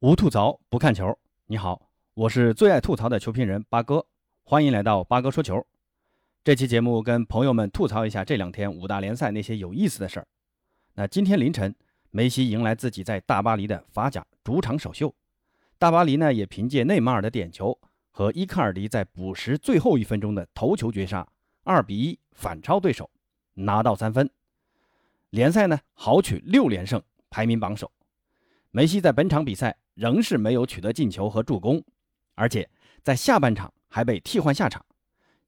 无吐槽不看球。你好，我是最爱吐槽的球评人八哥，欢迎来到八哥说球。这期节目跟朋友们吐槽一下这两天五大联赛那些有意思的事儿。那今天凌晨，梅西迎来自己在大巴黎的法甲主场首秀。大巴黎呢也凭借内马尔的点球和伊卡尔迪在补时最后一分钟的头球绝杀，二比一反超对手，拿到三分。联赛呢豪取六连胜，排名榜首。梅西在本场比赛。仍是没有取得进球和助攻，而且在下半场还被替换下场。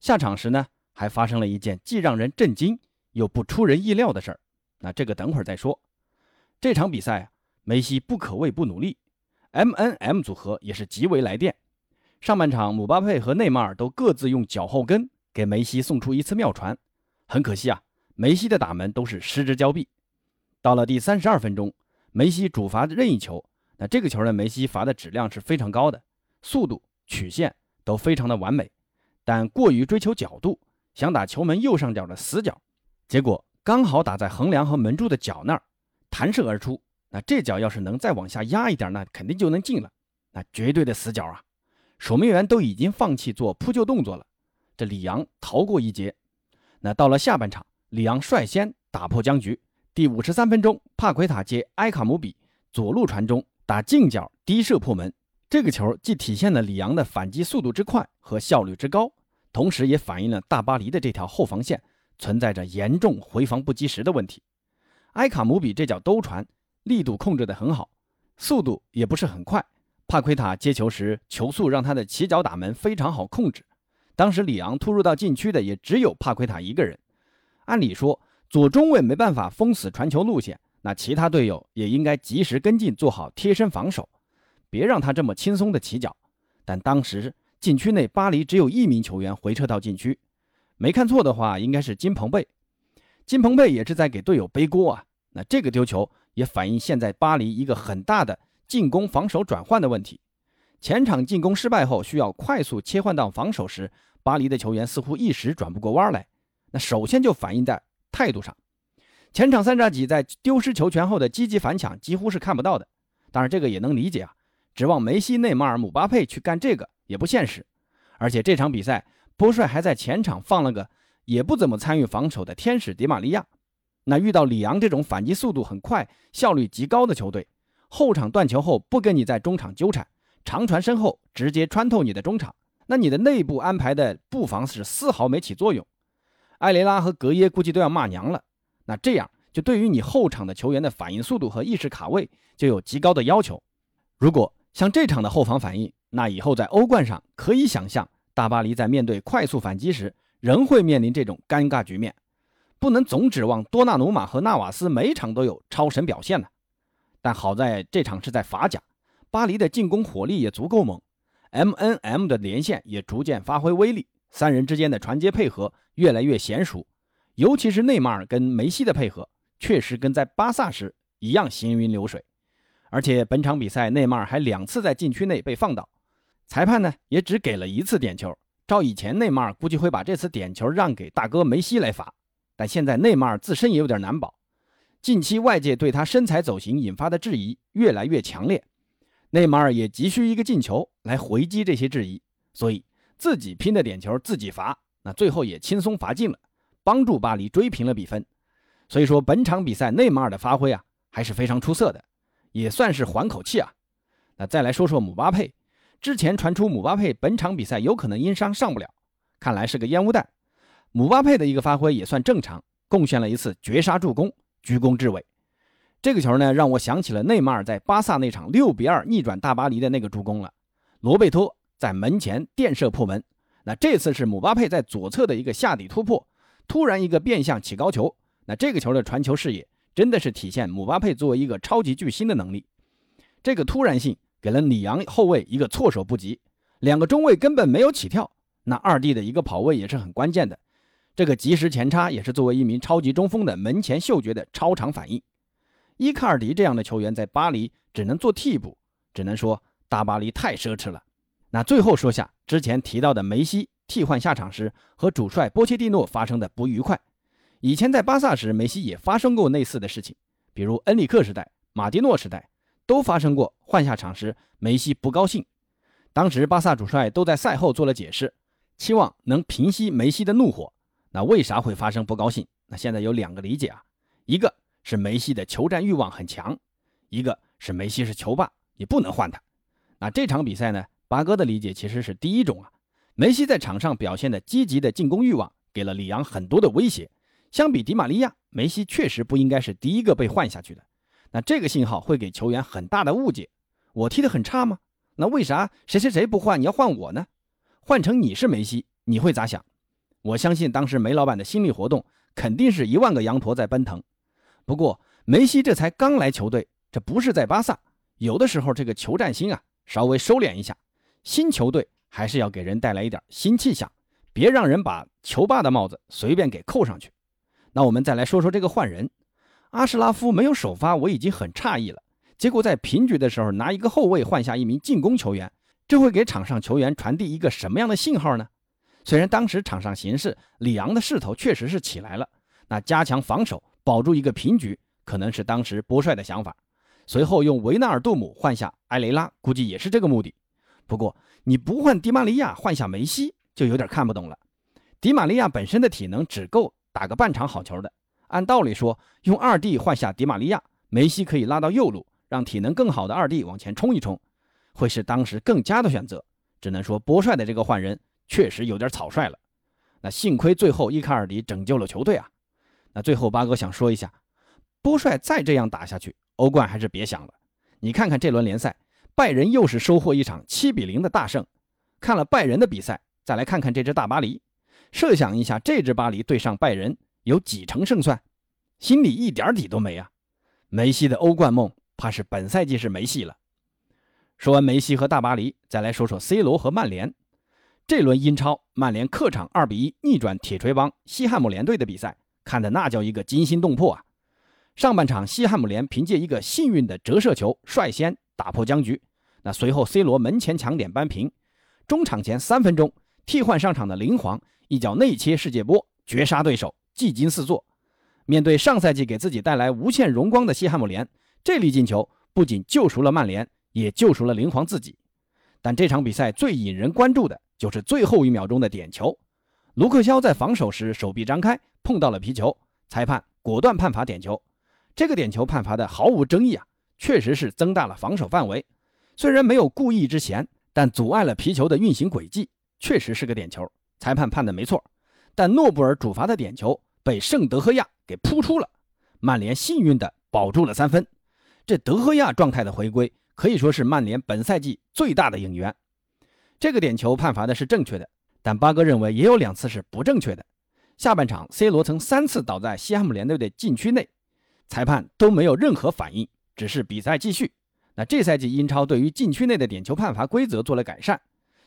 下场时呢，还发生了一件既让人震惊又不出人意料的事儿。那这个等会儿再说。这场比赛啊，梅西不可谓不努力，M N M 组合也是极为来电。上半场，姆巴佩和内马尔都各自用脚后跟给梅西送出一次妙传，很可惜啊，梅西的打门都是失之交臂。到了第三十二分钟，梅西主罚任意球。那这个球呢，梅西罚的质量是非常高的，速度、曲线都非常的完美，但过于追求角度，想打球门右上角的死角，结果刚好打在横梁和门柱的角那儿，弹射而出。那这脚要是能再往下压一点，那肯定就能进了，那绝对的死角啊！守门员都已经放弃做扑救动作了，这里昂逃过一劫。那到了下半场，里昂率先打破僵局。第五十三分钟，帕奎塔接埃卡姆比左路传中。打近角低射破门，这个球既体现了里昂的反击速度之快和效率之高，同时也反映了大巴黎的这条后防线存在着严重回防不及时的问题。埃卡姆比这脚兜传力度控制得很好，速度也不是很快。帕奎塔接球时球速让他的起脚打门非常好控制。当时里昂突入到禁区的也只有帕奎塔一个人，按理说左中卫没办法封死传球路线。那其他队友也应该及时跟进，做好贴身防守，别让他这么轻松的起脚。但当时禁区内巴黎只有一名球员回撤到禁区，没看错的话，应该是金彭贝。金彭贝也是在给队友背锅啊。那这个丢球也反映现在巴黎一个很大的进攻防守转换的问题。前场进攻失败后，需要快速切换到防守时，巴黎的球员似乎一时转不过弯来。那首先就反映在态度上。前场三叉戟在丢失球权后的积极反抢几乎是看不到的，当然这个也能理解啊，指望梅西、内马尔、姆巴佩去干这个也不现实。而且这场比赛，波帅还在前场放了个也不怎么参与防守的天使迪玛利亚。那遇到里昂这种反击速度很快、效率极高的球队，后场断球后不跟你在中场纠缠，长传身后直接穿透你的中场，那你的内部安排的布防是丝毫没起作用。埃雷拉和格耶估计都要骂娘了。那这样就对于你后场的球员的反应速度和意识卡位就有极高的要求。如果像这场的后防反应，那以后在欧冠上可以想象，大巴黎在面对快速反击时仍会面临这种尴尬局面。不能总指望多纳鲁马和纳瓦斯每场都有超神表现呢。但好在这场是在法甲，巴黎的进攻火力也足够猛，M N M 的连线也逐渐发挥威力，三人之间的传接配合越来越娴熟。尤其是内马尔跟梅西的配合，确实跟在巴萨时一样行云流水。而且本场比赛，内马尔还两次在禁区内被放倒，裁判呢也只给了一次点球。照以前，内马尔估计会把这次点球让给大哥梅西来罚，但现在内马尔自身也有点难保。近期外界对他身材走形引发的质疑越来越强烈，内马尔也急需一个进球来回击这些质疑，所以自己拼的点球自己罚，那最后也轻松罚进了。帮助巴黎追平了比分，所以说本场比赛内马尔的发挥啊还是非常出色的，也算是缓口气啊。那再来说说姆巴佩，之前传出姆巴佩本场比赛有可能因伤上不了，看来是个烟雾弹。姆巴佩的一个发挥也算正常，贡献了一次绝杀助攻，居功至伟。这个球呢让我想起了内马尔在巴萨那场六比二逆转大巴黎的那个助攻了，罗贝托在门前垫射破门。那这次是姆巴佩在左侧的一个下底突破。突然一个变向起高球，那这个球的传球视野真的是体现姆巴佩作为一个超级巨星的能力。这个突然性给了里昂后卫一个措手不及，两个中卫根本没有起跳。那二弟的一个跑位也是很关键的，这个及时前插也是作为一名超级中锋的门前嗅觉的超长反应。伊卡尔迪这样的球员在巴黎只能做替补，只能说大巴黎太奢侈了。那最后说下之前提到的梅西。替换下场时和主帅波切蒂诺发生的不愉快，以前在巴萨时梅西也发生过类似的事情，比如恩里克时代、马蒂诺时代，都发生过换下场时梅西不高兴。当时巴萨主帅都在赛后做了解释，期望能平息梅西的怒火。那为啥会发生不高兴？那现在有两个理解啊，一个是梅西的求战欲望很强，一个是梅西是球霸，你不能换他。那这场比赛呢，八哥的理解其实是第一种啊，梅西在场上表现的积极的进攻欲望，给了里昂很多的威胁。相比迪玛利亚，梅西确实不应该是第一个被换下去的。那这个信号会给球员很大的误解，我踢得很差吗？那为啥谁谁谁不换，你要换我呢？换成你是梅西，你会咋想？我相信当时梅老板的心理活动肯定是一万个羊驼在奔腾。不过梅西这才刚来球队，这不是在巴萨，有的时候这个求战心啊，稍微收敛一下。新球队还是要给人带来一点新气象，别让人把球霸的帽子随便给扣上去。那我们再来说说这个换人，阿什拉夫没有首发，我已经很诧异了。结果在平局的时候拿一个后卫换下一名进攻球员，这会给场上球员传递一个什么样的信号呢？虽然当时场上形势，里昂的势头确实是起来了，那加强防守保住一个平局，可能是当时波帅的想法。随后用维纳尔杜姆换下埃雷拉，估计也是这个目的。不过你不换迪玛利亚换下梅西，就有点看不懂了。迪玛利亚本身的体能只够打个半场好球的，按道理说用二弟换下迪玛利亚，梅西可以拉到右路。让体能更好的二弟往前冲一冲，会是当时更佳的选择。只能说波帅的这个换人确实有点草率了。那幸亏最后伊卡尔迪拯救了球队啊。那最后八哥想说一下，波帅再这样打下去，欧冠还是别想了。你看看这轮联赛，拜仁又是收获一场七比零的大胜。看了拜仁的比赛，再来看看这支大巴黎，设想一下这支巴黎对上拜仁有几成胜算，心里一点底都没啊。梅西的欧冠梦。怕是本赛季是没戏了。说完梅西和大巴黎，再来说说 C 罗和曼联。这轮英超，曼联客场2比1逆转铁锤帮西汉姆联队的比赛，看的那叫一个惊心动魄啊！上半场，西汉姆联凭借一个幸运的折射球率先打破僵局。那随后，C 罗门前抢点扳平。中场前三分钟，替换上场的林皇一脚内切世界波绝杀对手，技惊四座。面对上赛季给自己带来无限荣光的西汉姆联。这粒进球不仅救赎了曼联，也救赎了林皇自己。但这场比赛最引人关注的就是最后一秒钟的点球，卢克肖在防守时手臂张开碰到了皮球，裁判果断判罚点球。这个点球判罚的毫无争议啊，确实是增大了防守范围。虽然没有故意之嫌，但阻碍了皮球的运行轨迹，确实是个点球。裁判判的没错。但诺布尔主罚的点球被圣德赫亚给扑出了，曼联幸运的保住了三分。这德赫亚状态的回归可以说是曼联本赛季最大的引援。这个点球判罚的是正确的，但八哥认为也有两次是不正确的。下半场，C 罗曾三次倒在西汉姆联队的禁区内，裁判都没有任何反应，只是比赛继续。那这赛季英超对于禁区内的点球判罚规则做了改善，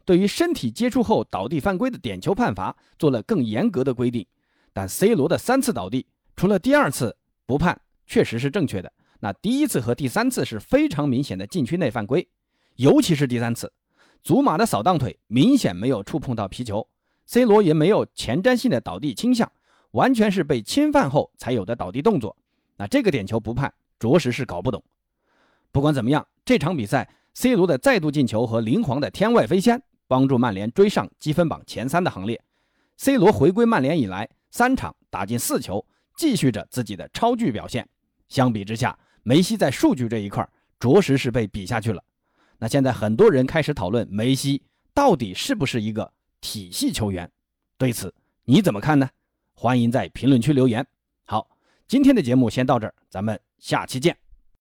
对于身体接触后倒地犯规的点球判罚做了更严格的规定。但 C 罗的三次倒地，除了第二次不判，确实是正确的。那第一次和第三次是非常明显的禁区内犯规，尤其是第三次，祖马的扫荡腿明显没有触碰到皮球，C 罗也没有前瞻性的倒地倾向，完全是被侵犯后才有的倒地动作。那这个点球不判，着实是搞不懂。不管怎么样，这场比赛 C 罗的再度进球和林皇的天外飞仙，帮助曼联追上积分榜前三的行列。C 罗回归曼联以来，三场打进四球，继续着自己的超巨表现。相比之下，梅西在数据这一块着实是被比下去了。那现在很多人开始讨论梅西到底是不是一个体系球员，对此你怎么看呢？欢迎在评论区留言。好，今天的节目先到这儿，咱们下期见。